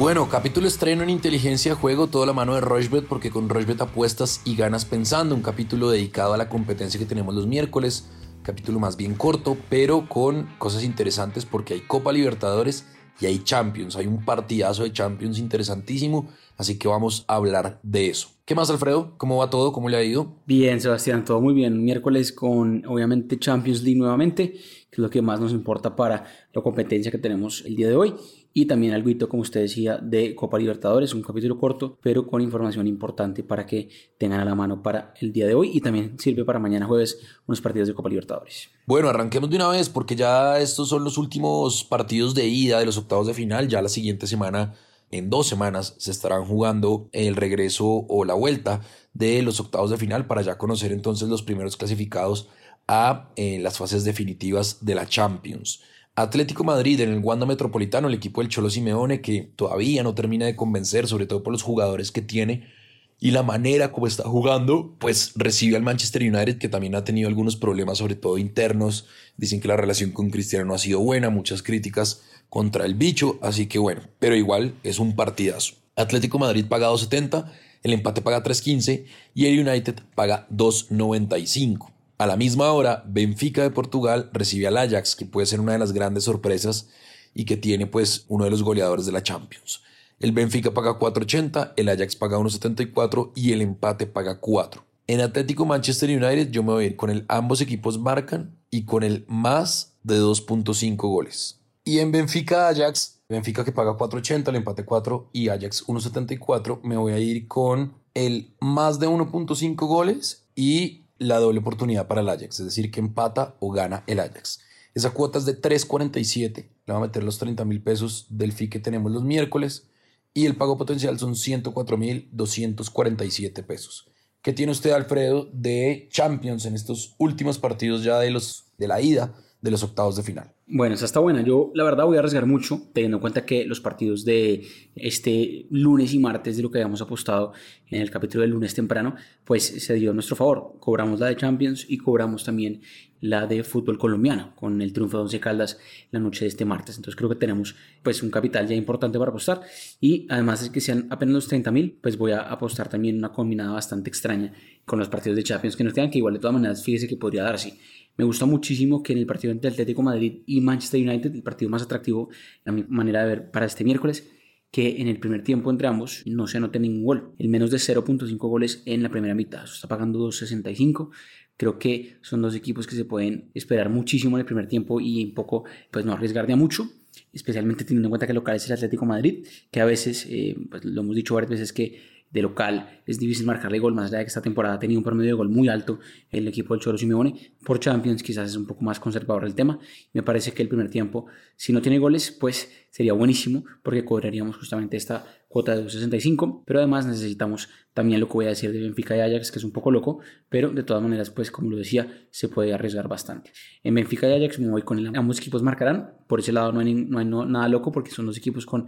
Bueno, capítulo estreno en Inteligencia Juego, toda la mano de Rochbet, porque con Rochbet apuestas y ganas pensando. Un capítulo dedicado a la competencia que tenemos los miércoles. Capítulo más bien corto, pero con cosas interesantes porque hay Copa Libertadores y hay Champions. Hay un partidazo de Champions interesantísimo, así que vamos a hablar de eso. ¿Qué más, Alfredo? ¿Cómo va todo? ¿Cómo le ha ido? Bien, Sebastián, todo muy bien. Miércoles con, obviamente, Champions League nuevamente, que es lo que más nos importa para la competencia que tenemos el día de hoy y también algo, como usted decía, de Copa Libertadores, un capítulo corto, pero con información importante para que tengan a la mano para el día de hoy y también sirve para mañana jueves unos partidos de Copa Libertadores. Bueno, arranquemos de una vez porque ya estos son los últimos partidos de ida de los octavos de final, ya la siguiente semana, en dos semanas, se estarán jugando el regreso o la vuelta de los octavos de final para ya conocer entonces los primeros clasificados a eh, las fases definitivas de la Champions. Atlético Madrid en el Wanda Metropolitano, el equipo del Cholo Simeone, que todavía no termina de convencer, sobre todo por los jugadores que tiene y la manera como está jugando, pues recibe al Manchester United, que también ha tenido algunos problemas, sobre todo internos. Dicen que la relación con Cristiano no ha sido buena, muchas críticas contra el bicho, así que bueno, pero igual es un partidazo. Atlético Madrid paga 2.70, el empate paga 3.15 y el United paga 2.95. A la misma hora, Benfica de Portugal recibe al Ajax, que puede ser una de las grandes sorpresas y que tiene pues uno de los goleadores de la Champions. El Benfica paga 4.80, el Ajax paga 1.74 y el empate paga 4. En Atlético Manchester United yo me voy a ir con el ambos equipos marcan y con el más de 2.5 goles. Y en Benfica Ajax, Benfica que paga 4.80, el empate 4 y Ajax 1.74, me voy a ir con el más de 1.5 goles y la doble oportunidad para el Ajax, es decir, que empata o gana el Ajax. Esa cuota es de 3.47, le va a meter los 30 mil pesos del FI que tenemos los miércoles y el pago potencial son 104.247 pesos. ¿Qué tiene usted, Alfredo, de Champions en estos últimos partidos ya de, los, de la ida de los octavos de final? Bueno, esa está buena. Yo la verdad voy a arriesgar mucho, teniendo en cuenta que los partidos de este lunes y martes de lo que habíamos apostado en el capítulo del lunes temprano, pues se dio a nuestro favor. Cobramos la de Champions y cobramos también la de fútbol colombiano con el triunfo de Once Caldas la noche de este martes. Entonces creo que tenemos pues un capital ya importante para apostar y además de que sean apenas los 30 mil, pues voy a apostar también una combinada bastante extraña con los partidos de Champions que nos tengan que igual de todas maneras fíjese que podría darse. Me gusta muchísimo que en el partido entre Atlético Madrid y Manchester United, el partido más atractivo, a manera de ver para este miércoles, que en el primer tiempo entre ambos no se anote ningún gol, el menos de 0.5 goles en la primera mitad, eso está pagando 2.65. Creo que son dos equipos que se pueden esperar muchísimo en el primer tiempo y un poco, pues no arriesgar de mucho, especialmente teniendo en cuenta que el local es el Atlético Madrid, que a veces, eh, pues lo hemos dicho varias veces, que de local es difícil marcarle gol, más allá de que esta temporada ha tenido un promedio de gol muy alto el equipo del Cholo Simeone. Por Champions quizás es un poco más conservador el tema. Me parece que el primer tiempo, si no tiene goles, pues sería buenísimo porque cobraríamos justamente esta cuota de 2.65, pero además necesitamos también lo que voy a decir de Benfica y Ajax, que es un poco loco, pero de todas maneras, pues como lo decía, se puede arriesgar bastante. En Benfica y Ajax me voy con el, ambos equipos marcarán, por ese lado no hay, no hay nada loco porque son dos equipos con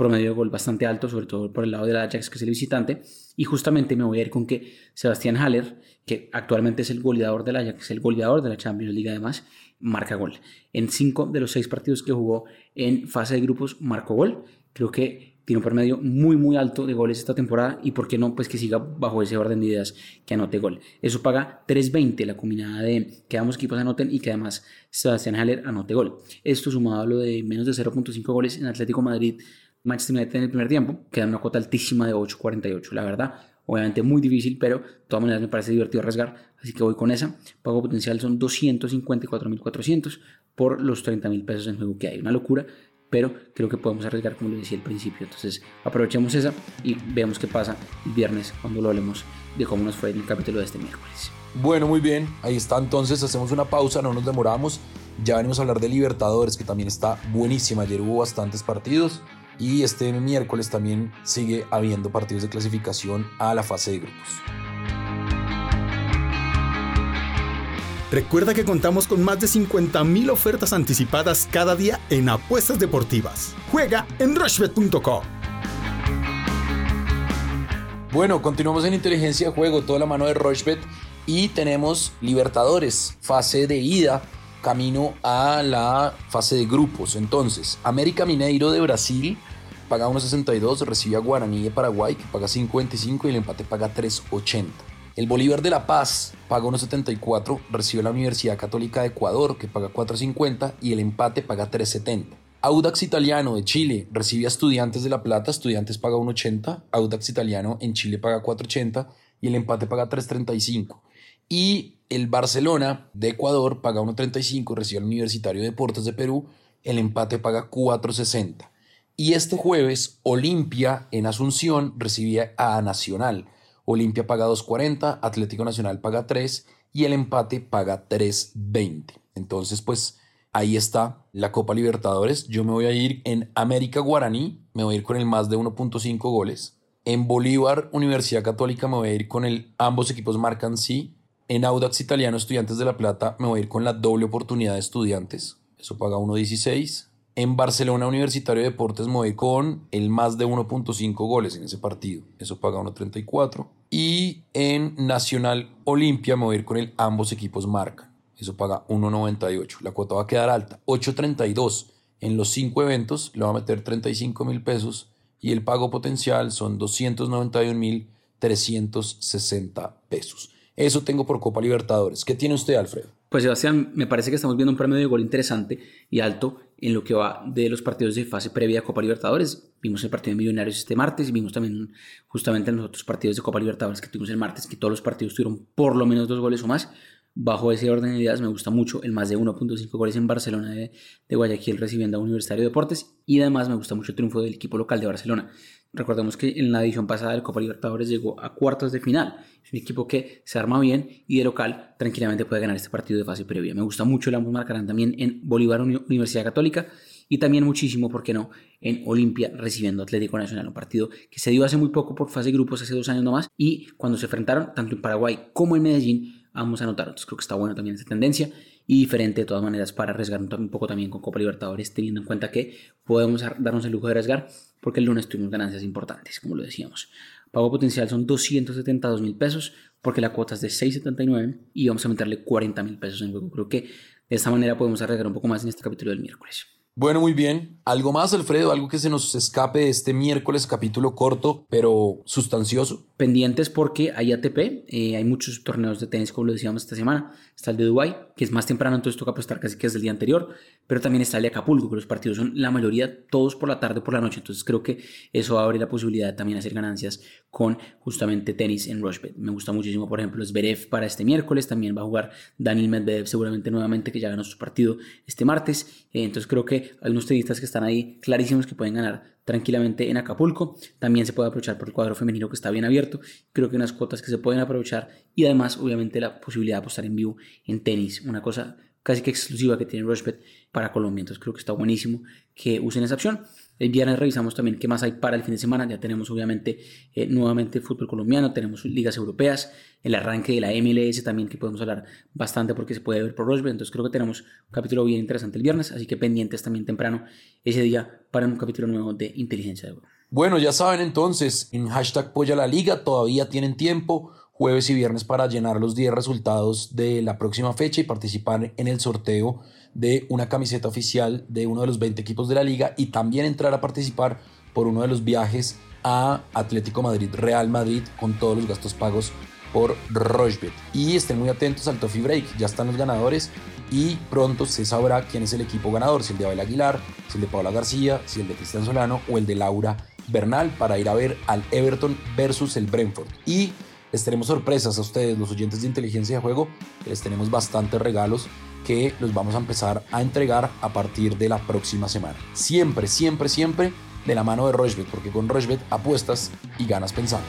promedio de gol bastante alto, sobre todo por el lado del Ajax, que es el visitante. Y justamente me voy a ir con que Sebastián Haller, que actualmente es el goleador del Ajax, el goleador de la Champions League además, marca gol. En cinco de los seis partidos que jugó en fase de grupos marcó gol. Creo que tiene un promedio muy muy alto de goles esta temporada y por qué no pues que siga bajo ese orden de ideas que anote gol. Eso paga 3.20 la combinada de que ambos equipos anoten y que además Sebastián Haller anote gol. Esto sumado a lo de menos de 0.5 goles en Atlético Madrid Manchester United en el primer tiempo, queda una cuota altísima de 8.48. La verdad, obviamente muy difícil, pero de todas maneras me parece divertido arriesgar, así que voy con esa. Pago potencial son 254.400 por los 30.000 pesos en juego que hay. Una locura, pero creo que podemos arriesgar como les decía al principio. Entonces aprovechemos esa y veamos qué pasa el viernes cuando lo hablemos de cómo nos fue en el capítulo de este miércoles. Bueno, muy bien, ahí está entonces, hacemos una pausa, no nos demoramos. Ya venimos a hablar de Libertadores, que también está buenísima. Ayer hubo bastantes partidos. Y este miércoles también sigue habiendo partidos de clasificación a la fase de grupos. Recuerda que contamos con más de 50.000 ofertas anticipadas cada día en apuestas deportivas. Juega en rushbet.com. Bueno, continuamos en inteligencia de juego, toda la mano de Rushbet y tenemos Libertadores, fase de ida, camino a la fase de grupos. Entonces, América Mineiro de Brasil paga 1.62, recibe a Guaraní de Paraguay que paga 5.25 y el empate paga 3.80. El Bolívar de La Paz paga 1.74, recibe a la Universidad Católica de Ecuador que paga 4.50 y el empate paga 3.70. Audax Italiano de Chile recibe a Estudiantes de La Plata, Estudiantes paga 1.80, Audax Italiano en Chile paga 4.80 y el empate paga 3.35. Y el Barcelona de Ecuador paga 1.35, recibe al Universitario de Deportes de Perú, el empate paga 4.60. Y este jueves, Olimpia en Asunción recibe a Nacional. Olimpia paga 2.40, Atlético Nacional paga 3 y el empate paga 3.20. Entonces, pues ahí está la Copa Libertadores. Yo me voy a ir en América Guaraní, me voy a ir con el más de 1.5 goles. En Bolívar, Universidad Católica, me voy a ir con el ambos equipos marcan sí. En Audax Italiano, Estudiantes de La Plata, me voy a ir con la doble oportunidad de estudiantes. Eso paga 1.16. En Barcelona Universitario de Deportes me voy con el más de 1.5 goles en ese partido. Eso paga 1.34. Y en Nacional Olimpia me voy a ir con el ambos equipos marcan. Eso paga 1.98. La cuota va a quedar alta. 8.32. En los cinco eventos le va a meter 35 mil pesos y el pago potencial son 291 mil 360 pesos. Eso tengo por Copa Libertadores. ¿Qué tiene usted, Alfredo? Pues Sebastián, me parece que estamos viendo un premio de gol interesante y alto en lo que va de los partidos de fase previa a Copa Libertadores. Vimos el partido de Millonarios este martes y vimos también justamente en los otros partidos de Copa Libertadores que tuvimos el martes, que todos los partidos tuvieron por lo menos dos goles o más. Bajo ese orden de ideas me gusta mucho el más de 1.5 goles en Barcelona de, Guayaquil recibiendo a Universitario de Deportes y además me gusta mucho el triunfo del equipo local de Barcelona. Recordemos que en la edición pasada del Copa Libertadores llegó a cuartos de final. Es un equipo que se arma bien y de local tranquilamente puede ganar este partido de fase previa. Me gusta mucho, el ambos marcarán también en Bolívar Universidad Católica y también muchísimo, ¿por qué no?, en Olimpia recibiendo Atlético Nacional, un partido que se dio hace muy poco por fase de grupos, hace dos años nomás, y cuando se enfrentaron, tanto en Paraguay como en Medellín, ambos anotaron. Entonces creo que está bueno también esta tendencia y diferente de todas maneras para arriesgar un poco también con Copa Libertadores, teniendo en cuenta que podemos darnos el lujo de arriesgar porque el lunes tuvimos ganancias importantes, como lo decíamos. Pago potencial son 272 mil pesos porque la cuota es de 6.79 y vamos a meterle 40 mil pesos en juego. Creo que de esta manera podemos arriesgar un poco más en este capítulo del miércoles. Bueno, muy bien. ¿Algo más, Alfredo? ¿Algo que se nos escape de este miércoles capítulo corto, pero sustancioso? Pendientes porque hay ATP, eh, hay muchos torneos de tenis, como lo decíamos esta semana. Está el de Dubai, que es más temprano, entonces toca apostar casi que es el día anterior. Pero también está el de Acapulco, que los partidos son la mayoría todos por la tarde o por la noche. Entonces creo que eso abre la posibilidad de también hacer ganancias con justamente tenis en Rushbet. Me gusta muchísimo, por ejemplo, Zverev para este miércoles. También va a jugar Daniel Medvedev seguramente nuevamente, que ya ganó su partido este martes. Eh, entonces creo que hay unos tenistas que están ahí clarísimos que pueden ganar tranquilamente en Acapulco. También se puede aprovechar por el cuadro femenino que está bien abierto. Creo que unas cuotas que se pueden aprovechar y además obviamente la posibilidad de apostar en vivo en tenis, una cosa casi que exclusiva que tiene Rushbet para Colombia. Entonces creo que está buenísimo que usen esa opción. El viernes revisamos también qué más hay para el fin de semana. Ya tenemos obviamente eh, nuevamente fútbol colombiano, tenemos ligas europeas, el arranque de la MLS también que podemos hablar bastante porque se puede ver por Rosberg. Entonces creo que tenemos un capítulo bien interesante el viernes, así que pendientes también temprano ese día para un capítulo nuevo de Inteligencia de Oro. Bueno, ya saben entonces, en hashtag Polla la Liga todavía tienen tiempo jueves y viernes para llenar los 10 resultados de la próxima fecha y participar en el sorteo de una camiseta oficial de uno de los 20 equipos de la liga y también entrar a participar por uno de los viajes a Atlético Madrid, Real Madrid, con todos los gastos pagos por Rochebet. Y estén muy atentos al Toffee Break, ya están los ganadores y pronto se sabrá quién es el equipo ganador, si el de Abel Aguilar, si el de Paula García, si el de Cristian Solano o el de Laura Bernal para ir a ver al Everton versus el Brentford. Y les tenemos sorpresas a ustedes, los oyentes de inteligencia de juego. Les tenemos bastantes regalos que los vamos a empezar a entregar a partir de la próxima semana. Siempre, siempre, siempre de la mano de Rochbet, porque con Rochbet apuestas y ganas pensando.